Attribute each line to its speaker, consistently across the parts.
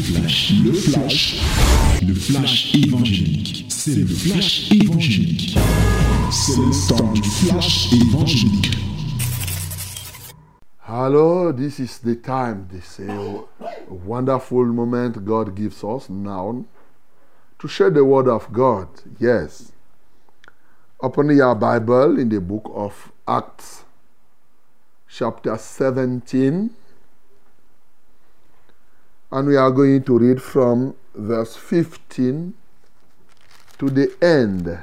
Speaker 1: flash, le flash, le flash évangélique. C'est le flash évangélique. C'est le temps du flash évangélique.
Speaker 2: Hello, this is the time, this a wonderful moment God gives us now to share the word of God. Yes. Open your Bible in the book of Acts, chapter 17. And we are going to read from verse 15 to the end.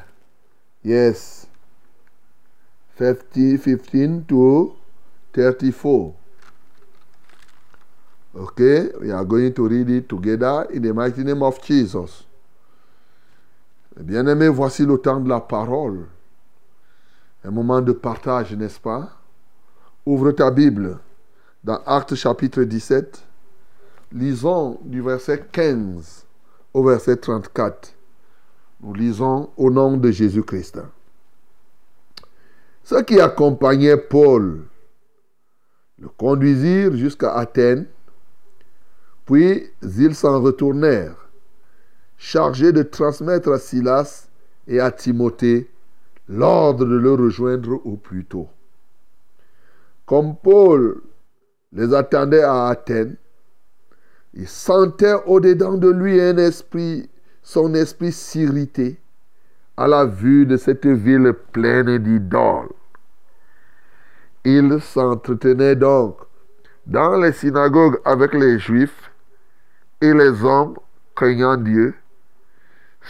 Speaker 2: Yes. 50, 15 to 34. Okay, we are going to read it together in the mighty name of Jesus. Bien-aimés, voici le temps de la parole. Un moment de partage, n'est-ce pas? Ouvre ta Bible dans Actes chapitre 17. Lisons du verset 15 au verset 34. Nous lisons au nom de Jésus-Christ. Ceux qui accompagnaient Paul le conduisirent jusqu'à Athènes, puis ils s'en retournèrent, chargés de transmettre à Silas et à Timothée l'ordre de le rejoindre au plus tôt. Comme Paul les attendait à Athènes, il sentait au-dedans de lui un esprit, son esprit s'irriter à la vue de cette ville pleine d'idoles. Il s'entretenait donc dans les synagogues avec les Juifs et les hommes craignant Dieu,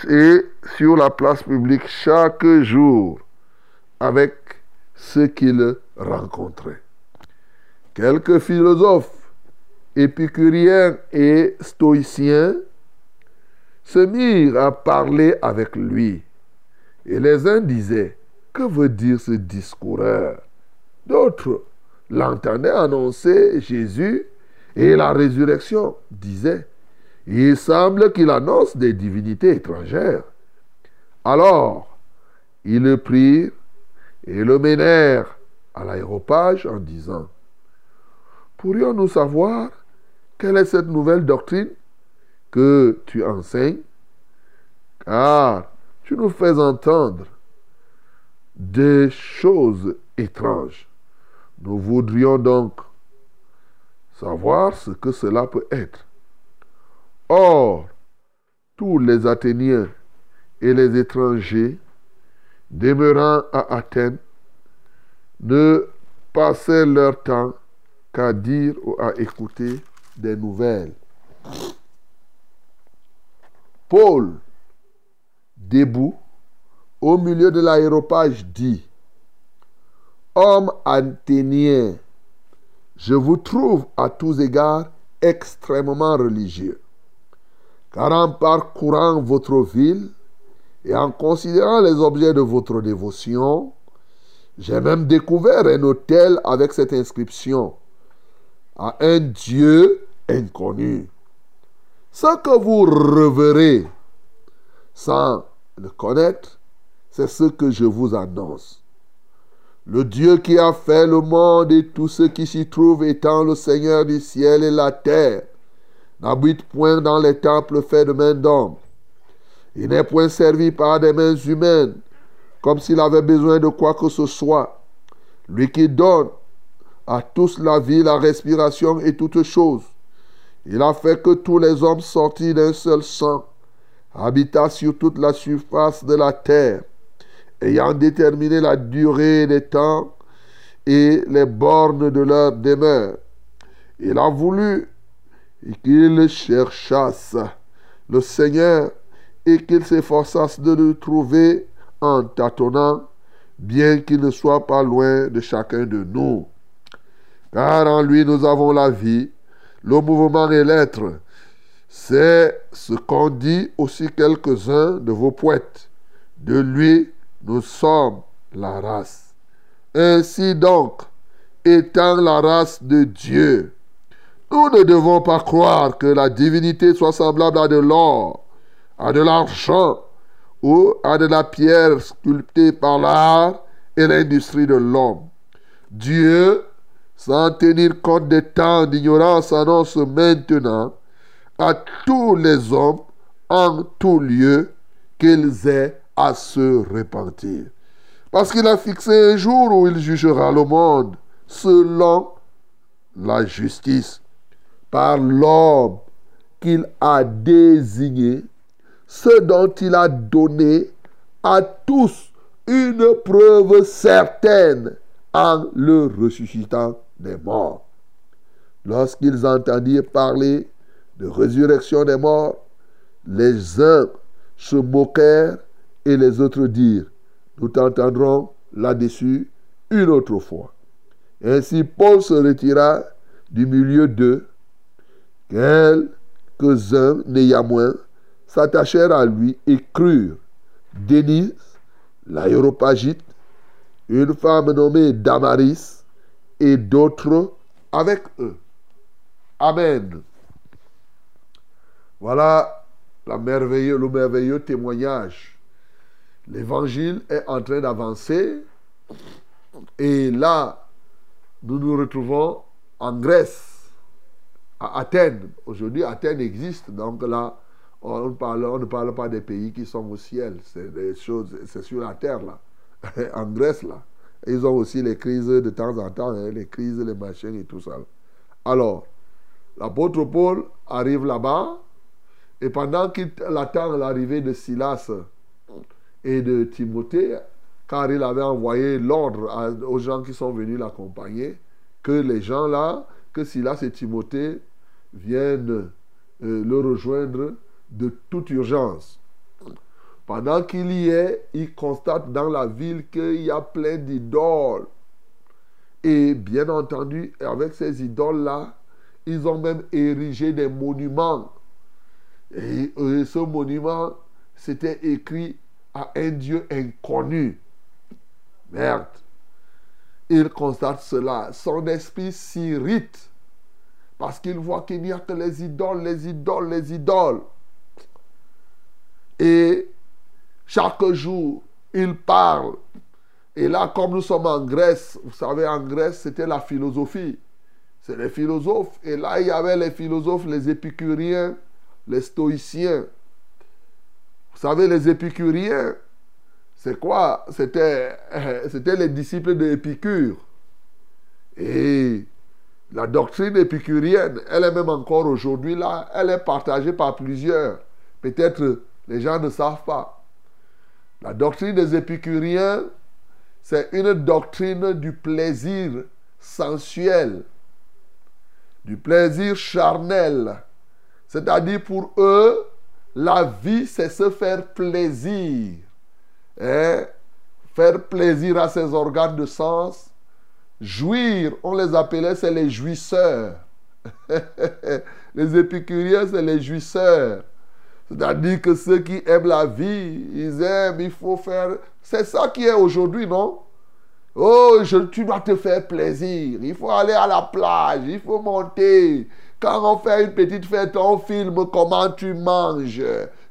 Speaker 2: et sur la place publique chaque jour avec ceux qu'il rencontrait. Quelques philosophes, épicuriens et stoïciens se mirent à parler avec lui. Et les uns disaient, que veut dire ce discoureur? D'autres l'entendaient annoncer Jésus et la résurrection, disaient, il semble qu'il annonce des divinités étrangères. Alors, ils le prirent et le menèrent à l'aéropage en disant, pourrions-nous savoir quelle est cette nouvelle doctrine que tu enseignes? Car tu nous fais entendre des choses étranges. Nous voudrions donc savoir ce que cela peut être. Or, tous les Athéniens et les étrangers demeurant à Athènes ne passaient leur temps qu'à dire ou à écouter des nouvelles. Paul, debout, au milieu de l'aéropage, dit Homme athénien, je vous trouve à tous égards extrêmement religieux. Car en parcourant votre ville et en considérant les objets de votre dévotion, j'ai même découvert un hôtel avec cette inscription à un Dieu inconnu. Ce que vous reverrez sans le connaître, c'est ce que je vous annonce. Le Dieu qui a fait le monde et tout ce qui s'y trouve étant le Seigneur du ciel et la terre, n'habite point dans les temples faits de main d'homme. Il n'est point servi par des mains humaines, comme s'il avait besoin de quoi que ce soit. Lui qui donne à tous la vie, la respiration et toutes choses. Il a fait que tous les hommes sortis d'un seul sang habitassent sur toute la surface de la terre, ayant déterminé la durée des temps et les bornes de leur demeure. Il a voulu qu'ils cherchassent le Seigneur et qu'ils s'efforçassent de le trouver en tâtonnant, bien qu'il ne soit pas loin de chacun de nous. Car en lui nous avons la vie, le mouvement et l'être. C'est ce qu'ont dit aussi quelques-uns de vos poètes. De lui nous sommes la race. Ainsi donc, étant la race de Dieu, nous ne devons pas croire que la divinité soit semblable à de l'or, à de l'argent ou à de la pierre sculptée par l'art et l'industrie de l'homme. Dieu, sans tenir compte des temps d'ignorance, annonce maintenant à tous les hommes en tout lieu qu'ils aient à se repentir. Parce qu'il a fixé un jour où il jugera le monde selon la justice par l'homme qu'il a désigné, ce dont il a donné à tous une preuve certaine en le ressuscitant des morts. Lorsqu'ils entendirent parler de résurrection des morts, les uns se moquèrent et les autres dirent, nous t'entendrons là-dessus une autre fois. Ainsi Paul se retira du milieu d'eux. Quelques-uns, néanmoins, s'attachèrent à lui et crurent. Denise, l'aéropagite, une femme nommée Damaris et d'autres avec eux. Amen. Voilà le merveilleux témoignage. L'évangile est en train d'avancer. Et là, nous nous retrouvons en Grèce, à Athènes. Aujourd'hui, Athènes existe. Donc là, on, ne parle pas des pays qui sont au ciel. C'est c'est sur la terre, là. en Grèce, là. Ils ont aussi les crises de temps en temps, hein, les crises, les machines et tout ça. Alors, l'apôtre Paul arrive là-bas, et pendant qu'il attend l'arrivée de Silas et de Timothée, car il avait envoyé l'ordre aux gens qui sont venus l'accompagner, que les gens là, que Silas et Timothée viennent euh, le rejoindre de toute urgence. Pendant qu'il y est, il constate dans la ville qu'il y a plein d'idoles. Et bien entendu, avec ces idoles-là, ils ont même érigé des monuments. Et, ce monument, c'était écrit à un Dieu inconnu. Merde. Il constate cela. Son esprit s'irrite parce qu'il voit qu'il n'y a que les idoles, les idoles, les idoles. Et chaque jour, il parle. Et là, comme nous sommes en Grèce, vous savez, en Grèce, c'était la philosophie. C'est les philosophes. Et là, il y avait les philosophes, les épicuriens, les stoïciens. Vous savez, les épicuriens, c'est quoi? C'était les disciples d'Épicure. Et la doctrine épicurienne, elle est même encore aujourd'hui là, elle est partagée par plusieurs. Peut-être les gens ne savent pas. La doctrine des épicuriens, c'est une doctrine du plaisir sensuel, du plaisir charnel. C'est-à-dire pour eux, la vie, c'est se faire plaisir. Hein? Faire plaisir à ses organes de sens. Jouir, on les appelait, c'est les jouisseurs. les épicuriens, c'est les jouisseurs. C'est-à-dire que ceux qui aiment la vie, ils aiment, il faut faire... C'est ça qui est aujourd'hui, non? Oh, tu dois te faire plaisir. Il faut aller à la plage, il faut monter. Quand on fait une petite fête, on filme comment tu manges.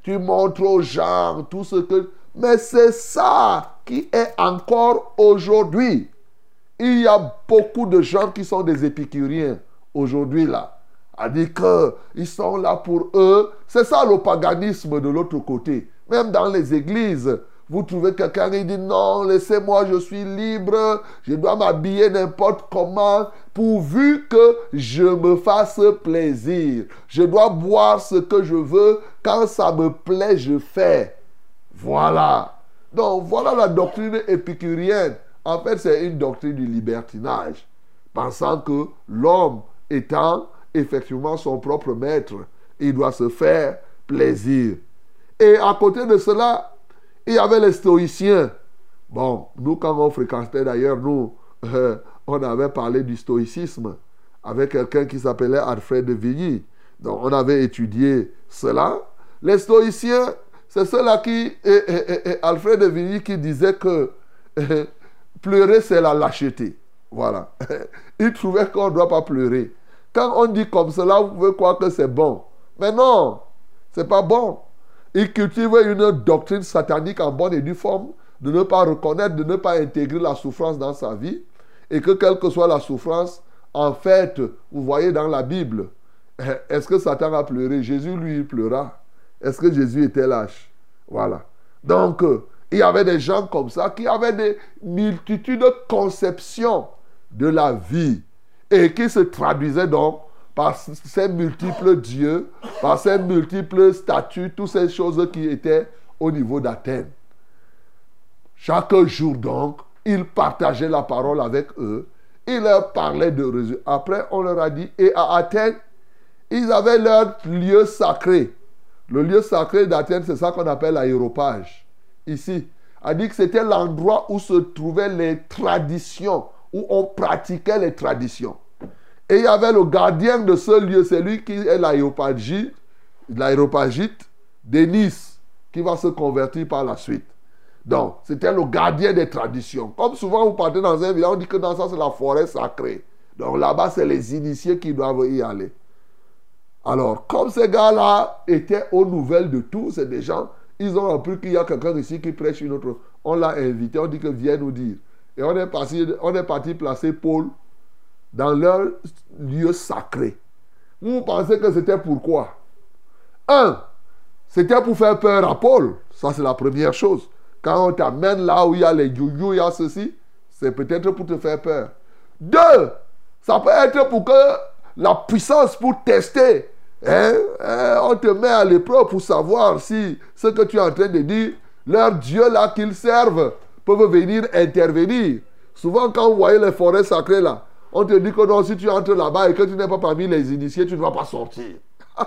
Speaker 2: Tu montres aux gens tout ce que... Mais c'est ça qui est encore aujourd'hui. Il y a beaucoup de gens qui sont des épicuriens aujourd'hui là a dit qu'ils sont là pour eux. C'est ça le paganisme de l'autre côté. Même dans les églises, vous trouvez quelqu'un qui dit non, laissez-moi, je suis libre, je dois m'habiller n'importe comment, pourvu que je me fasse plaisir. Je dois boire ce que je veux, quand ça me plaît, je fais. Voilà. Donc voilà la doctrine épicurienne. En fait, c'est une doctrine du libertinage, pensant que l'homme étant effectivement son propre maître. Il doit se faire plaisir. Et à côté de cela, il y avait les stoïciens. Bon, nous, quand on fréquentait d'ailleurs, nous, euh, on avait parlé du stoïcisme avec quelqu'un qui s'appelait Alfred de Vigny. Donc, on avait étudié cela. Les stoïciens, c'est ceux-là qui. Alfred de Vigny qui disait que pleurer, c'est la lâcheté. Voilà. Il trouvait qu'on ne doit pas pleurer. Quand on dit comme cela, vous pouvez croire que c'est bon. Mais non, c'est pas bon. Il cultive une doctrine satanique en bonne et due forme de ne pas reconnaître, de ne pas intégrer la souffrance dans sa vie. Et que quelle que soit la souffrance, en fait, vous voyez dans la Bible, est-ce que Satan a pleuré? Jésus, lui, il pleura. Est-ce que Jésus était lâche? Voilà. Donc, il y avait des gens comme ça qui avaient des multitudes de conceptions de la vie et qui se traduisaient donc par ces multiples dieux, par ces multiples statuts, toutes ces choses qui étaient au niveau d'Athènes. Chaque jour donc, il partageait la parole avec eux. Il leur parlait de Jésus. Après, on leur a dit, et à Athènes, ils avaient leur lieu sacré. Le lieu sacré d'Athènes, c'est ça qu'on appelle l'aéropage. Ici, a dit que c'était l'endroit où se trouvaient les traditions, où on pratiquait les traditions. Et il y avait le gardien de ce lieu, c'est lui qui est l'aéropagite, l'aéropagite qui va se convertir par la suite. Donc, c'était le gardien des traditions. Comme souvent, vous partez dans un village, on dit que dans ça, c'est la forêt sacrée. Donc là-bas, c'est les initiés qui doivent y aller. Alors, comme ces gars-là étaient aux nouvelles de tout, c'est des gens, ils ont appris qu'il y a quelqu'un ici qui prêche une autre. On l'a invité, on dit que viens nous dire. Et on est parti, on est parti placer Paul dans leur lieu sacré. Vous pensez que c'était pourquoi? Un, c'était pour faire peur à Paul. Ça, c'est la première chose. Quand on t'amène là où il y a les youyou, il y a ceci, c'est peut-être pour te faire peur. Deux, ça peut être pour que la puissance pour tester. Hein, hein, on te met à l'épreuve pour savoir si ce que tu es en train de dire, leur Dieu là qu'ils servent, peuvent venir intervenir. Souvent, quand vous voyez les forêts sacrées là, on te dit que non, si tu entres là-bas et que tu n'es pas parmi les initiés, tu ne vas pas sortir.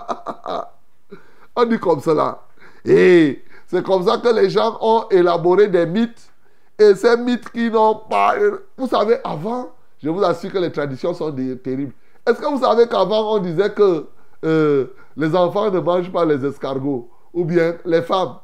Speaker 2: on dit comme cela. Et c'est comme ça que les gens ont élaboré des mythes. Et ces mythes qui n'ont pas... Vous savez, avant, je vous assure que les traditions sont terribles. Est-ce que vous savez qu'avant, on disait que euh, les enfants ne mangent pas les escargots Ou bien les femmes?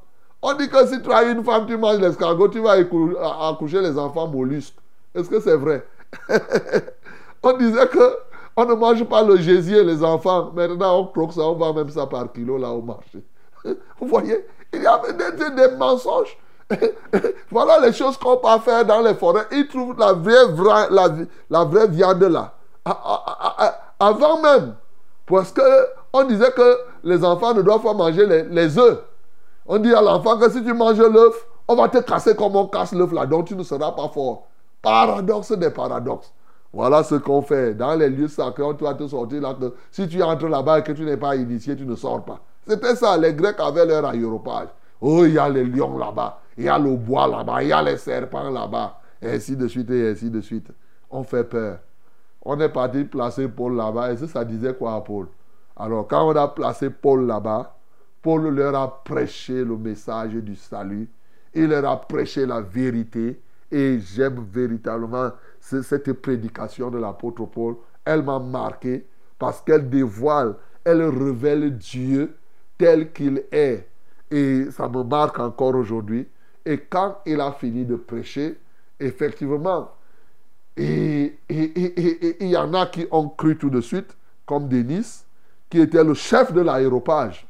Speaker 2: On dit que si tu as une femme, tu manges l'escargot, tu vas accoucher les enfants mollusques. Est-ce que c'est vrai? On disait que on ne mange pas le gésier, les enfants. Maintenant, on croque ça, on vend même ça par kilo là au marché. Vous voyez? Il y avait des, mensonges. voilà les choses qu'on peut faire dans les forêts. Ils trouvent la vraie, la, la vraie viande là. Avant même. Parce qu'on disait que les enfants ne doivent pas manger les, les œufs. On dit à l'enfant que si tu manges l'œuf, on va te casser comme on casse l'œuf là, donc tu ne seras pas fort. Paradoxe des paradoxes. Voilà ce qu'on fait. Dans les lieux sacrés, on doit te sortir là que si tu entres là-bas et que tu n'es pas initié, tu ne sors pas. C'était ça. Les Grecs avaient leur aéropage. Oh, il y a les lions là-bas. Il y a le bois là-bas. Il y a les serpents là-bas. Et ainsi de suite et ainsi de suite. On fait peur. On est parti placer Paul là-bas. Et ça, ça disait quoi à Paul? Alors, quand on a placé Paul là-bas, Paul leur a prêché le message du salut. Il leur a prêché la vérité. Et j'aime véritablement cette prédication de l'apôtre Paul, elle m'a marqué parce qu'elle dévoile, elle révèle Dieu tel qu'il est. Et ça me marque encore aujourd'hui. Et quand il a fini de prêcher, effectivement, il y en a qui ont cru tout de suite, comme Denis, qui était le chef de l'aéropage.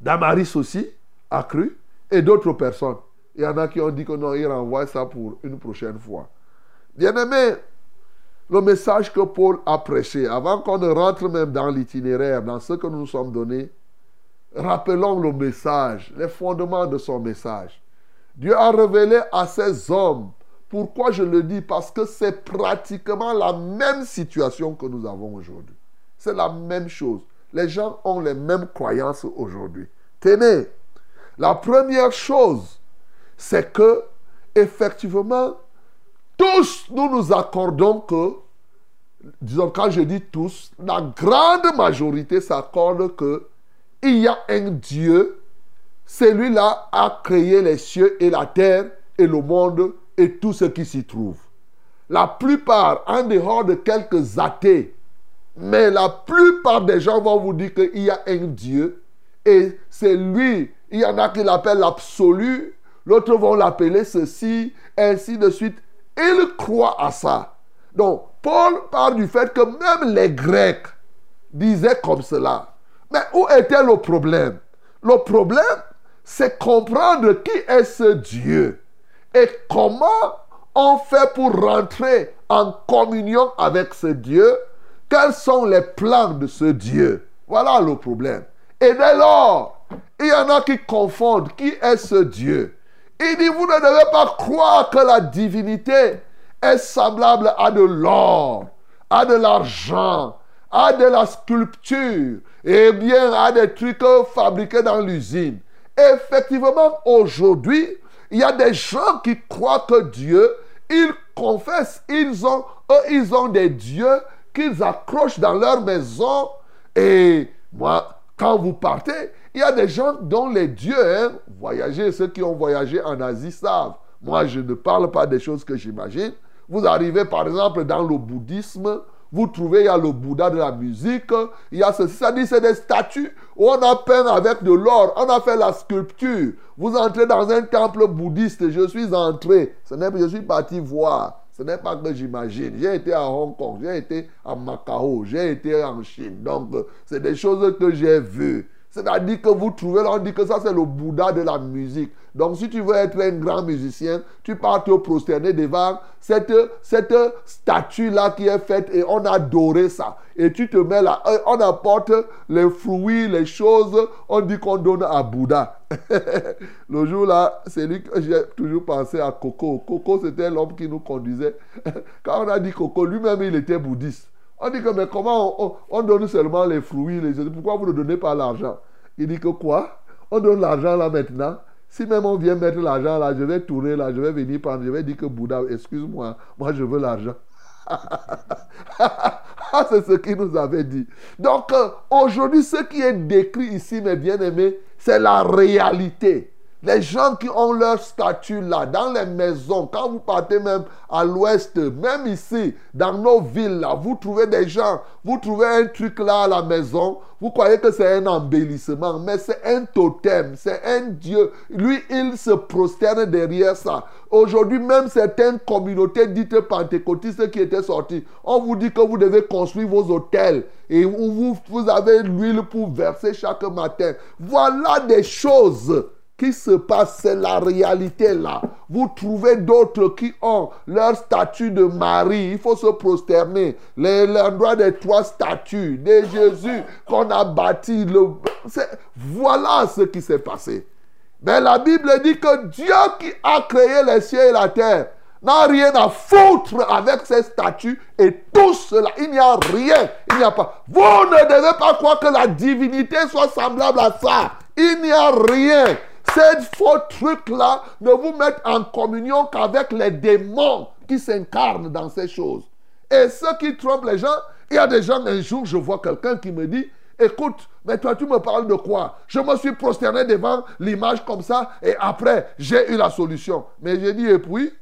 Speaker 2: Damaris aussi a cru, et d'autres personnes. Il y en a qui ont dit que non, il renvoie ça pour une prochaine fois. Bien-aimé, le message que Paul a prêché, avant qu'on ne rentre même dans l'itinéraire, dans ce que nous nous sommes donnés, rappelons le message, les fondements de son message. Dieu a révélé à ces hommes, pourquoi je le dis Parce que c'est pratiquement la même situation que nous avons aujourd'hui. C'est la même chose. Les gens ont les mêmes croyances aujourd'hui. Tenez, la première chose, c'est que, effectivement, tous, nous nous accordons que, disons, quand je dis tous, la grande majorité s'accorde que il y a un Dieu, celui-là a créé les cieux et la terre et le monde et tout ce qui s'y trouve. La plupart, en dehors de quelques athées, mais la plupart des gens vont vous dire qu'il y a un Dieu et c'est lui. Il y en a qui l'appellent l'absolu, l'autre vont l'appeler ceci, ainsi de suite. Il croit à ça. Donc, Paul parle du fait que même les Grecs disaient comme cela. Mais où était le problème? Le problème, c'est comprendre qui est ce Dieu et comment on fait pour rentrer en communion avec ce Dieu Quels sont les plans de ce Dieu? Voilà le problème. Et dès lors, il y en a qui confondent qui est ce Dieu. Il dit, vous ne devez pas croire que la divinité est semblable à de l'or, à de l'argent, à de la sculpture, et bien à des trucs fabriqués dans l'usine. Effectivement, aujourd'hui, il y a des gens qui croient que Dieu, ils confessent, ils ont, ils ont des dieux qu'ils accrochent dans leur maison. Et moi, quand vous partez, il y a des gens dont les dieux, hein, ceux qui ont voyagé en Asie savent. Moi, je ne parle pas des choses que j'imagine. Vous arrivez par exemple dans le bouddhisme, vous trouvez, il y a le Bouddha de la musique, il y a ceci, ça dit c'est des statues où on a peint avec de l'or, on a fait la sculpture. Vous entrez dans un temple bouddhiste, je suis entré, ce n'est je suis parti voir. Ce n'est pas que j'imagine. J'ai été à Hong Kong, j'ai été à Macao, j'ai été en Chine. Donc, c'est des choses que j'ai vues. C'est-à-dire que vous trouvez, là, on dit que ça c'est le Bouddha de la musique. Donc si tu veux être un grand musicien, tu pars te prosterner devant cette, cette statue-là qui est faite et on a adoré ça. Et tu te mets là, euh, on apporte les fruits, les choses, on dit qu'on donne à Bouddha. le jour là, c'est lui que j'ai toujours pensé à Coco. Coco, c'était l'homme qui nous conduisait. Quand on a dit Coco, lui-même, il était bouddhiste. On dit que, mais comment on, donne seulement les fruits, les Pourquoi vous ne donnez pas l'argent? Il dit que quoi? On donne l'argent là maintenant. Si même on vient mettre l'argent là, je vais tourner là, je vais venir prendre, je vais dire que Bouddha, excuse-moi, moi je veux l'argent. c'est ce qu'il nous avait dit. Donc euh, aujourd'hui, ce qui est décrit ici, mes bien-aimés, c'est la réalité. Les gens qui ont leur statut là, dans les maisons, quand vous partez même à l'ouest, même ici, dans nos villes là, vous trouvez des gens, vous trouvez un truc là à la maison, vous croyez que c'est un embellissement, mais c'est un totem, c'est un Dieu. Lui, il se prosterne derrière ça. Aujourd'hui, même certaines communautés dites pentecôtistes qui étaient sorties, on vous dit que vous devez construire vos hôtels et vous, vous avez l'huile pour verser chaque matin. Voilà des choses qui se passe, c'est la réalité là. Vous trouvez d'autres qui ont leur statut de Marie. Il faut se prosterner. L'endroit des trois statues de Jésus qu'on a bâti. Voilà ce qui s'est passé. Mais la Bible dit que Dieu qui a créé les cieux et la terre n'a rien à foutre avec ces statues et tout cela. Il n'y a rien. Il n'y a pas. Vous ne devez pas croire que la divinité soit semblable à ça. Il n'y a rien. Ces faux trucs-là ne vous mettent en communion qu'avec les démons qui s'incarnent dans ces choses. Et ceux qui trompent les gens, il y a des gens, un jour, je vois quelqu'un qui me dit, écoute, mais toi, tu me parles de quoi? Je me suis prosterné devant l'image comme ça et après, j'ai eu la solution. Mais j'ai dit, et puis?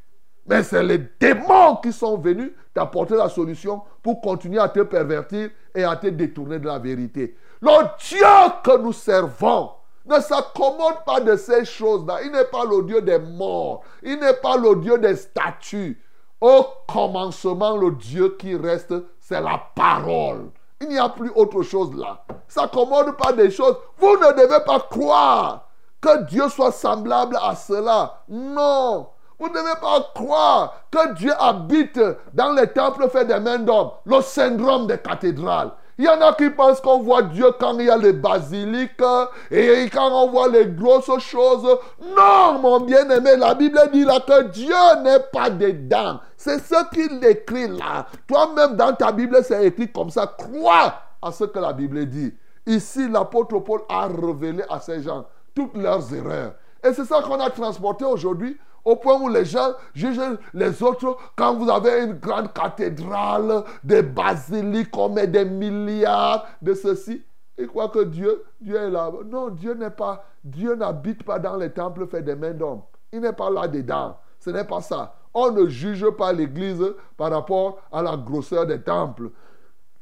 Speaker 2: Mais c'est les démons qui sont venus t'apporter la solution pour continuer à te pervertir et à te détourner de la vérité. Le Dieu que nous servons, ne s'accommode pas de ces choses-là. Il n'est pas le Dieu des morts. Il n'est pas le Dieu des statues. Au commencement, le Dieu qui reste, c'est la parole. Il n'y a plus autre chose là. S'accommode pas des choses. Vous ne devez pas croire que Dieu soit semblable à cela. Non. Vous ne devez pas croire que Dieu habite dans les temples faits des mains d'hommes. Le syndrome des cathédrales. Il y en a qui pensent qu'on voit Dieu quand il y a les basiliques et quand on voit les grosses choses. Non, mon bien-aimé, la Bible dit là que Dieu n'est pas dedans. C'est ce qu'il écrit là. Toi-même, dans ta Bible, c'est écrit comme ça. Crois à ce que la Bible dit. Ici, l'apôtre Paul a révélé à ces gens toutes leurs erreurs. Et c'est ça qu'on a transporté aujourd'hui au point où les gens jugent les autres quand vous avez une grande cathédrale, des basiliques, on met des milliards de ceci. Ils croient que Dieu, Dieu est là. Non, Dieu n'est pas, Dieu n'habite pas dans les temples faits des mains d'hommes. Il n'est pas là-dedans. Ce n'est pas ça. On ne juge pas l'Église par rapport à la grosseur des temples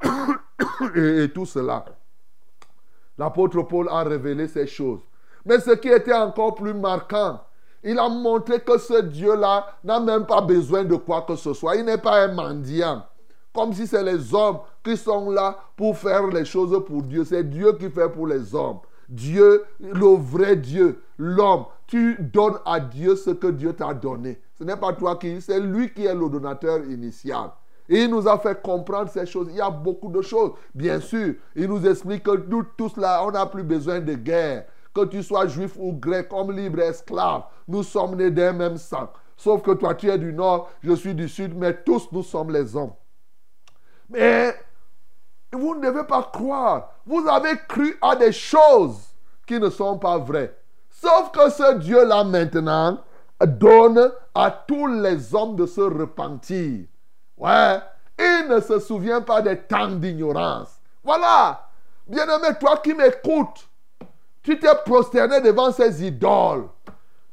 Speaker 2: et tout cela. L'apôtre Paul a révélé ces choses. Mais ce qui était encore plus marquant, il a montré que ce Dieu-là n'a même pas besoin de quoi que ce soit. Il n'est pas un mendiant. Comme si c'est les hommes qui sont là pour faire les choses pour Dieu. C'est Dieu qui fait pour les hommes. Dieu, le vrai Dieu, l'homme. Tu donnes à Dieu ce que Dieu t'a donné. Ce n'est pas toi qui, c'est lui qui est le donateur initial. Il nous a fait comprendre ces choses. Il y a beaucoup de choses. Bien sûr, il nous explique que nous tous là, on n'a plus besoin de guerre. Que tu sois juif ou grec, comme libre esclave, nous sommes nés d'un même sang. Sauf que toi, tu es du nord, je suis du sud, mais tous nous sommes les hommes. Mais vous ne devez pas croire. Vous avez cru à des choses qui ne sont pas vraies. Sauf que ce Dieu-là maintenant donne à tous les hommes de se repentir. Ouais, il ne se souvient pas des temps d'ignorance. Voilà. Bien-aimé, toi qui m'écoutes, tu t'es prosterné devant ces idoles.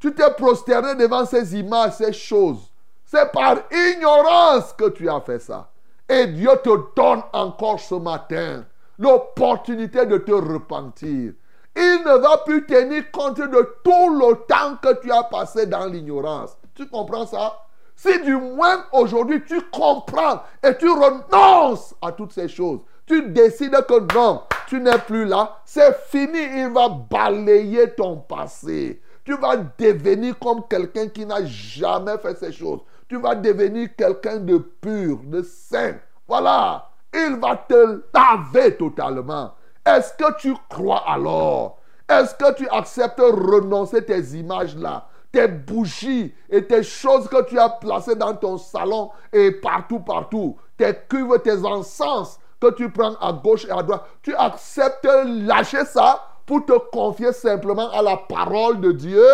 Speaker 2: Tu t'es prosterné devant ces images, ces choses. C'est par ignorance que tu as fait ça. Et Dieu te donne encore ce matin l'opportunité de te repentir. Il ne va plus tenir compte de tout le temps que tu as passé dans l'ignorance. Tu comprends ça? Si du moins aujourd'hui tu comprends et tu renonces à toutes ces choses, tu décides que non, tu n'es plus là, c'est fini, il va balayer ton passé. Tu vas devenir comme quelqu'un qui n'a jamais fait ces choses. Tu vas devenir quelqu'un de pur, de saint. Voilà. Il va te laver totalement. Est-ce que tu crois alors? Est-ce que tu acceptes renoncer tes images-là tes bougies et tes choses que tu as placées dans ton salon et partout, partout, tes cuves, tes encens que tu prends à gauche et à droite, tu acceptes lâcher ça pour te confier simplement à la parole de Dieu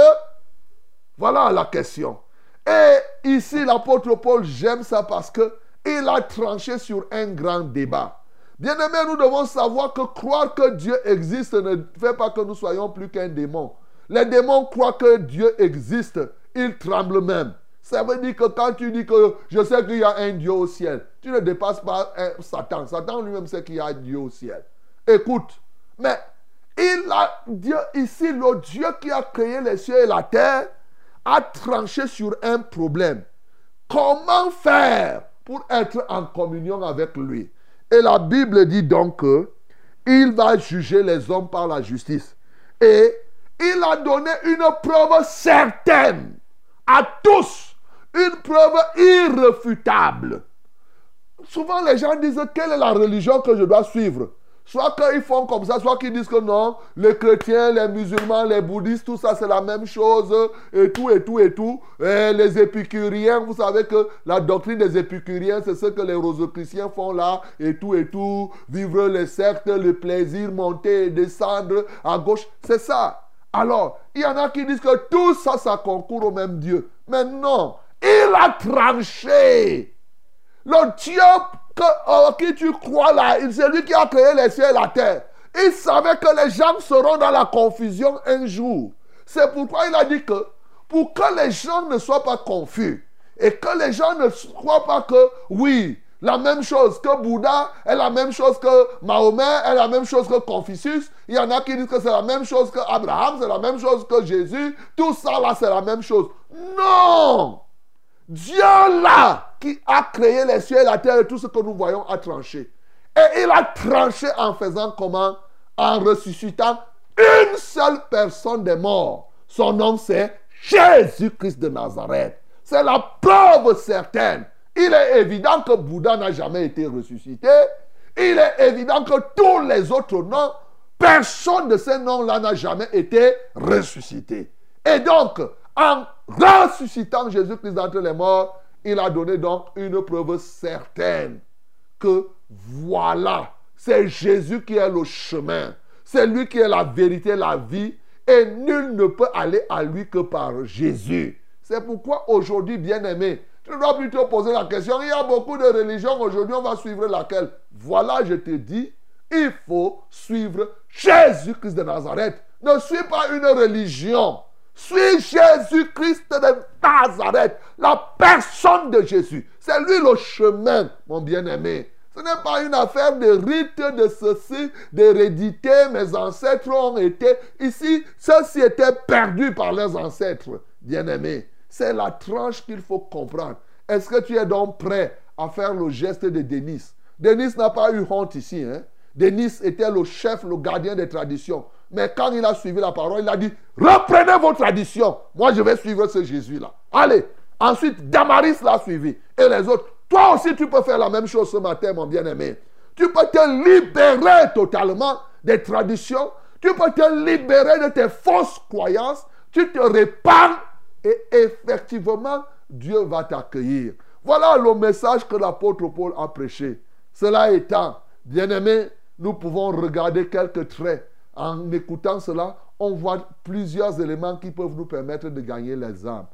Speaker 2: Voilà la question. Et ici, l'apôtre Paul, j'aime ça parce que il a tranché sur un grand débat. Bien-aimés, nous devons savoir que croire que Dieu existe ne fait pas que nous soyons plus qu'un démon. Les démons croient que Dieu existe. Ils tremblent même. Ça veut dire que quand tu dis que je sais qu'il y a un Dieu au ciel, tu ne dépasses pas Satan. Satan lui-même sait qu'il y a un Dieu au ciel. Écoute, mais il a Dieu ici, le Dieu qui a créé les cieux et la terre, a tranché sur un problème. Comment faire pour être en communion avec lui? Et la Bible dit donc que il va juger les hommes par la justice. Et il a donné une preuve certaine à tous, une preuve irréfutable. Souvent les gens disent quelle est la religion que je dois suivre? Soit qu'ils font comme ça, soit qu'ils disent que non, les chrétiens, les musulmans, les bouddhistes, tout ça c'est la même chose, et tout, et tout, et tout. Et les épicuriens, vous savez que la doctrine des épicuriens, c'est ce que les rosicruciens font là, et tout, et tout. Vivre les cercles, le plaisir, monter et descendre à gauche, c'est ça. Alors, il y en a qui disent que tout ça, ça concourt au même Dieu. Mais non, il a tranché. Le Dieu que, oh, qui tu crois là, c'est lui qui a créé les cieux et la terre. Il savait que les gens seront dans la confusion un jour. C'est pourquoi il a dit que pour que les gens ne soient pas confus et que les gens ne croient pas que oui, la même chose que Bouddha est la même chose que Mahomet est la même chose que Confucius. Il y en a qui disent que c'est la même chose que Abraham, c'est la même chose que Jésus. Tout ça là, c'est la même chose. Non! Dieu là, qui a créé les cieux et la terre et tout ce que nous voyons, a tranché. Et il a tranché en faisant comment? En ressuscitant une seule personne des morts. Son nom c'est Jésus-Christ de Nazareth. C'est la preuve certaine. Il est évident que Bouddha n'a jamais été ressuscité. Il est évident que tous les autres noms, personne de ces noms-là n'a jamais été ressuscité. Et donc, en ressuscitant Jésus-Christ d'entre les morts, il a donné donc une preuve certaine que voilà, c'est Jésus qui est le chemin. C'est lui qui est la vérité, la vie. Et nul ne peut aller à lui que par Jésus. C'est pourquoi aujourd'hui, bien aimé, tu dois plutôt poser la question. Il y a beaucoup de religions aujourd'hui, on va suivre laquelle? Voilà, je te dis, il faut suivre Jésus-Christ de Nazareth. Ne suis pas une religion. Suis Jésus-Christ de Nazareth, la personne de Jésus. C'est lui le chemin, mon bien-aimé. Ce n'est pas une affaire de rite, de ceci, d'hérédité. Mes ancêtres ont été ici. Ceux-ci étaient perdus par leurs ancêtres, bien-aimés. C'est la tranche qu'il faut comprendre. Est-ce que tu es donc prêt à faire le geste de Denis Denis n'a pas eu honte ici. Hein? Denis était le chef, le gardien des traditions. Mais quand il a suivi la parole, il a dit, reprenez vos traditions. Moi, je vais suivre ce Jésus-là. Allez. Ensuite, Damaris l'a suivi. Et les autres, Toi aussi, tu peux faire la même chose ce matin, mon bien-aimé. Tu peux te libérer totalement des traditions. Tu peux te libérer de tes fausses croyances. Tu te répands et effectivement, Dieu va t'accueillir. Voilà le message que l'apôtre Paul a prêché. Cela étant, bien-aimé, nous pouvons regarder quelques traits. En écoutant cela, on voit plusieurs éléments qui peuvent nous permettre de gagner les âmes.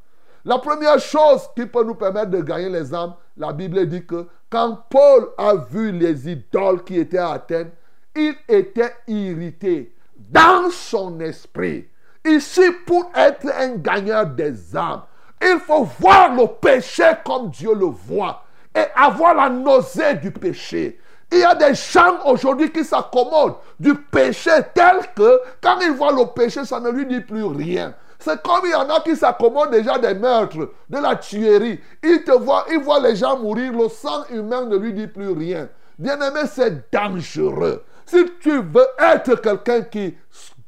Speaker 2: La première chose qui peut nous permettre de gagner les âmes, la Bible dit que quand Paul a vu les idoles qui étaient à Athènes, il était irrité dans son esprit. Ici, pour être un gagneur des âmes, il faut voir le péché comme Dieu le voit et avoir la nausée du péché. Il y a des gens aujourd'hui qui s'accommodent du péché tel que quand ils voient le péché, ça ne lui dit plus rien. C'est comme il y en a qui s'accommodent déjà des meurtres, de la tuerie. Ils te voient, ils voient les gens mourir, le sang humain ne lui dit plus rien. Bien-aimé, c'est dangereux. Si tu veux être quelqu'un qui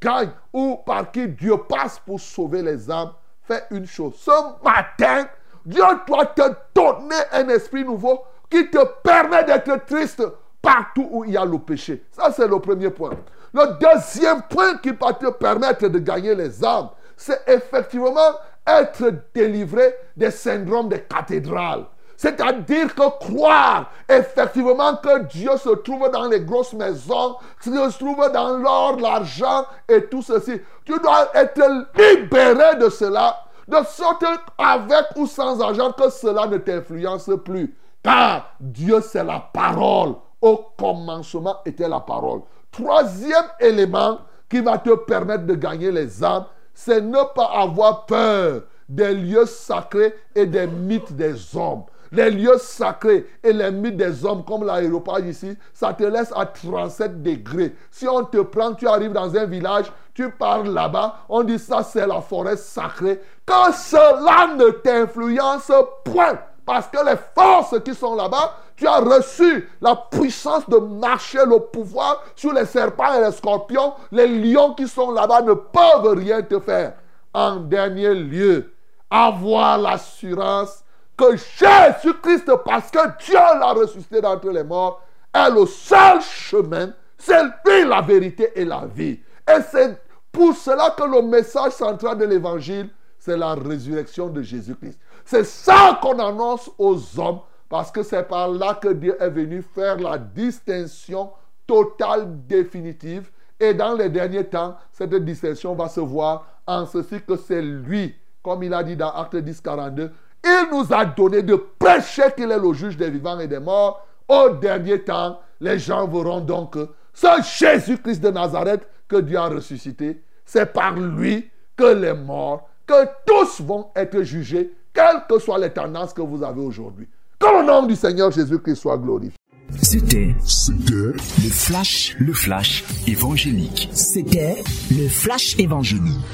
Speaker 2: gagne ou par qui Dieu passe pour sauver les âmes, fais une chose. Ce matin, Dieu doit te donner un esprit nouveau qui te permet d'être triste partout où il y a le péché. Ça, c'est le premier point. Le deuxième point qui va te permettre de gagner les âmes, c'est effectivement être délivré des syndromes des cathédrales. C'est-à-dire que croire effectivement que Dieu se trouve dans les grosses maisons, se trouve dans l'or, l'argent et tout ceci. Tu dois être libéré de cela, de sorte avec ou sans argent que cela ne t'influence plus. Car Dieu, c'est la parole. Au commencement était la parole. Troisième élément qui va te permettre de gagner les âmes, c'est ne pas avoir peur des lieux sacrés et des mythes des hommes. Les lieux sacrés et les mythes des hommes, comme l'aéroport ici, ça te laisse à 37 degrés. Si on te prend, tu arrives dans un village, tu parles là-bas, on dit ça c'est la forêt sacrée. Que cela ne t'influence point. Parce que les forces qui sont là-bas, tu as reçu la puissance de marcher le pouvoir sur les serpents et les scorpions. Les lions qui sont là-bas ne peuvent rien te faire. En dernier lieu, avoir l'assurance que Jésus-Christ, parce que Dieu l'a ressuscité d'entre les morts, est le seul chemin, c'est lui la vérité et la vie. Et c'est pour cela que le message central de l'évangile, c'est la résurrection de Jésus-Christ. C'est ça qu'on annonce aux hommes, parce que c'est par là que Dieu est venu faire la distinction totale, définitive. Et dans les derniers temps, cette distinction va se voir en ceci que c'est lui, comme il a dit dans Acte 10, 42, il nous a donné de prêcher qu'il est le juge des vivants et des morts. Au dernier temps, les gens verront donc ce Jésus-Christ de Nazareth que Dieu a ressuscité. C'est par lui que les morts, que tous vont être jugés, quelles que soient les tendances que vous avez aujourd'hui. Que le nom du Seigneur Jésus-Christ soit glorifié.
Speaker 3: C'était
Speaker 1: C'était
Speaker 3: le flash, le flash évangélique.
Speaker 4: C'était le flash évangélique.